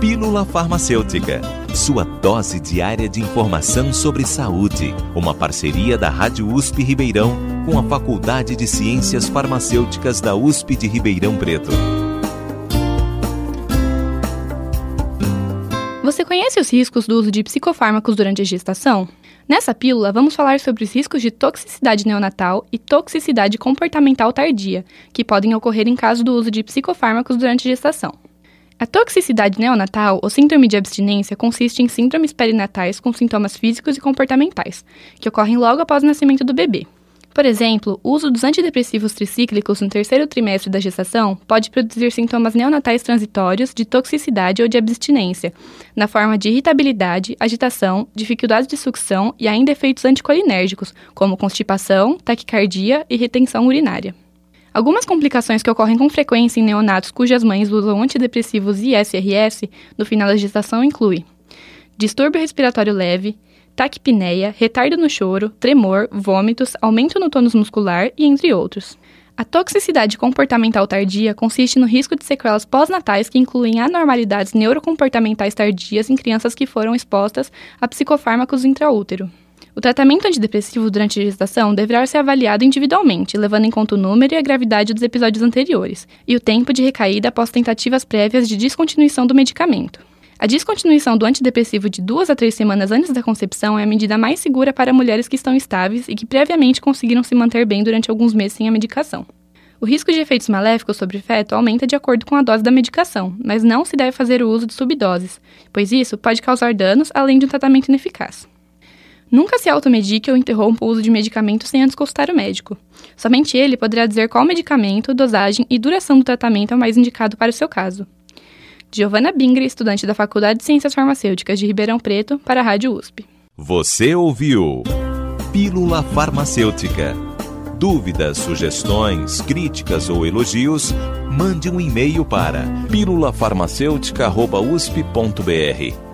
Pílula Farmacêutica, sua dose diária de informação sobre saúde. Uma parceria da Rádio USP Ribeirão com a Faculdade de Ciências Farmacêuticas da USP de Ribeirão Preto. Você conhece os riscos do uso de psicofármacos durante a gestação? Nessa pílula, vamos falar sobre os riscos de toxicidade neonatal e toxicidade comportamental tardia, que podem ocorrer em caso do uso de psicofármacos durante a gestação. A toxicidade neonatal, ou síndrome de abstinência, consiste em síndromes perinatais com sintomas físicos e comportamentais, que ocorrem logo após o nascimento do bebê. Por exemplo, o uso dos antidepressivos tricíclicos no terceiro trimestre da gestação pode produzir sintomas neonatais transitórios de toxicidade ou de abstinência, na forma de irritabilidade, agitação, dificuldade de sucção e ainda efeitos anticolinérgicos, como constipação, taquicardia e retenção urinária. Algumas complicações que ocorrem com frequência em neonatos cujas mães usam antidepressivos e SRS no final da gestação incluem distúrbio respiratório leve, taquipneia, retardo no choro, tremor, vômitos, aumento no tônus muscular e entre outros. A toxicidade comportamental tardia consiste no risco de sequelas pós-natais que incluem anormalidades neurocomportamentais tardias em crianças que foram expostas a psicofármacos intraútero. O tratamento antidepressivo durante a gestação deverá ser avaliado individualmente, levando em conta o número e a gravidade dos episódios anteriores, e o tempo de recaída após tentativas prévias de descontinuação do medicamento. A descontinuação do antidepressivo de duas a três semanas antes da concepção é a medida mais segura para mulheres que estão estáveis e que previamente conseguiram se manter bem durante alguns meses sem a medicação. O risco de efeitos maléficos sobre o feto aumenta de acordo com a dose da medicação, mas não se deve fazer o uso de subdoses, pois isso pode causar danos além de um tratamento ineficaz. Nunca se automedique ou interrompa o uso de medicamentos sem antes consultar o médico. Somente ele poderá dizer qual medicamento, dosagem e duração do tratamento é o mais indicado para o seu caso. Giovana Bingre, estudante da Faculdade de Ciências Farmacêuticas de Ribeirão Preto, para a Rádio USP. Você ouviu Pílula Farmacêutica. Dúvidas, sugestões, críticas ou elogios, mande um e-mail para pílulafarmacêutica.usp.br